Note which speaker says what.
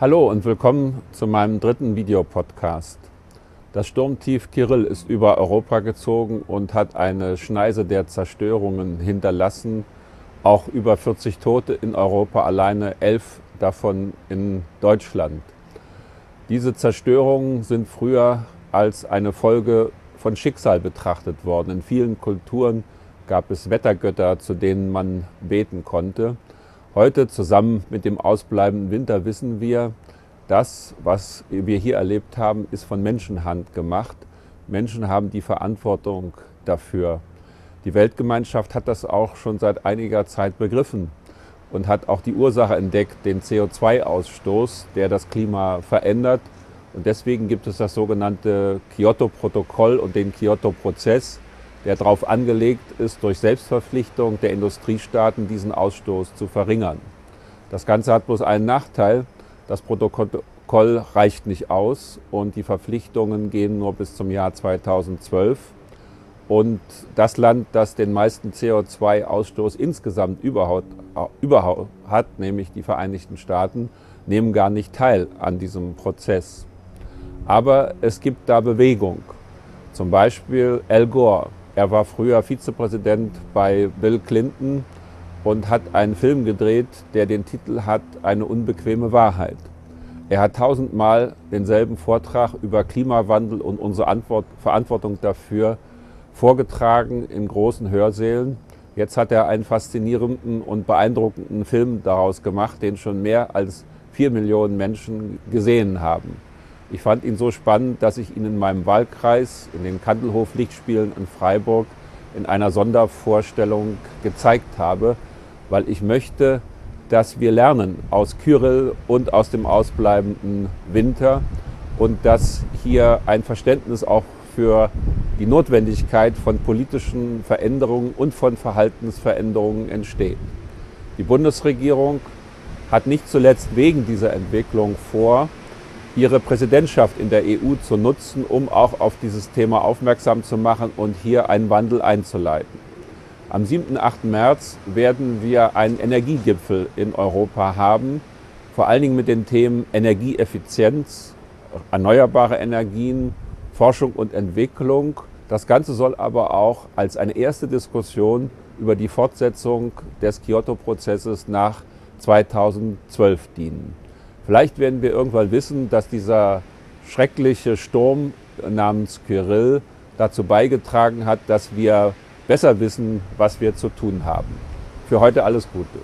Speaker 1: Hallo und willkommen zu meinem dritten Videopodcast. Das Sturmtief Kirill ist über Europa gezogen und hat eine Schneise der Zerstörungen hinterlassen. Auch über 40 Tote in Europa, alleine elf davon in Deutschland. Diese Zerstörungen sind früher als eine Folge von Schicksal betrachtet worden. In vielen Kulturen gab es Wettergötter, zu denen man beten konnte. Heute zusammen mit dem ausbleibenden Winter wissen wir, das, was wir hier erlebt haben, ist von Menschenhand gemacht. Menschen haben die Verantwortung dafür. Die Weltgemeinschaft hat das auch schon seit einiger Zeit begriffen und hat auch die Ursache entdeckt, den CO2-Ausstoß, der das Klima verändert. Und deswegen gibt es das sogenannte Kyoto-Protokoll und den Kyoto-Prozess, der darauf angelegt ist, durch Selbstverpflichtung der Industriestaaten diesen Ausstoß zu verringern. Das Ganze hat bloß einen Nachteil. Das Protokoll reicht nicht aus und die Verpflichtungen gehen nur bis zum Jahr 2012. Und das Land, das den meisten CO2-Ausstoß insgesamt überhaupt, überhaupt hat, nämlich die Vereinigten Staaten, nehmen gar nicht teil an diesem Prozess. Aber es gibt da Bewegung. Zum Beispiel Al Gore, er war früher Vizepräsident bei Bill Clinton und hat einen Film gedreht, der den Titel hat Eine unbequeme Wahrheit. Er hat tausendmal denselben Vortrag über Klimawandel und unsere Antwort, Verantwortung dafür vorgetragen in großen Hörsälen. Jetzt hat er einen faszinierenden und beeindruckenden Film daraus gemacht, den schon mehr als vier Millionen Menschen gesehen haben. Ich fand ihn so spannend, dass ich ihn in meinem Wahlkreis, in den Kandelhof-Lichtspielen in Freiburg, in einer Sondervorstellung gezeigt habe, weil ich möchte, dass wir lernen aus Kyrill und aus dem ausbleibenden Winter und dass hier ein Verständnis auch für die Notwendigkeit von politischen Veränderungen und von Verhaltensveränderungen entsteht. Die Bundesregierung hat nicht zuletzt wegen dieser Entwicklung vor, ihre Präsidentschaft in der EU zu nutzen, um auch auf dieses Thema aufmerksam zu machen und hier einen Wandel einzuleiten. Am 7. und 8. März werden wir einen Energiegipfel in Europa haben, vor allen Dingen mit den Themen Energieeffizienz, erneuerbare Energien, Forschung und Entwicklung. Das Ganze soll aber auch als eine erste Diskussion über die Fortsetzung des Kyoto-Prozesses nach 2012 dienen. Vielleicht werden wir irgendwann wissen, dass dieser schreckliche Sturm namens Kyrill dazu beigetragen hat, dass wir besser wissen, was wir zu tun haben. Für heute alles Gute.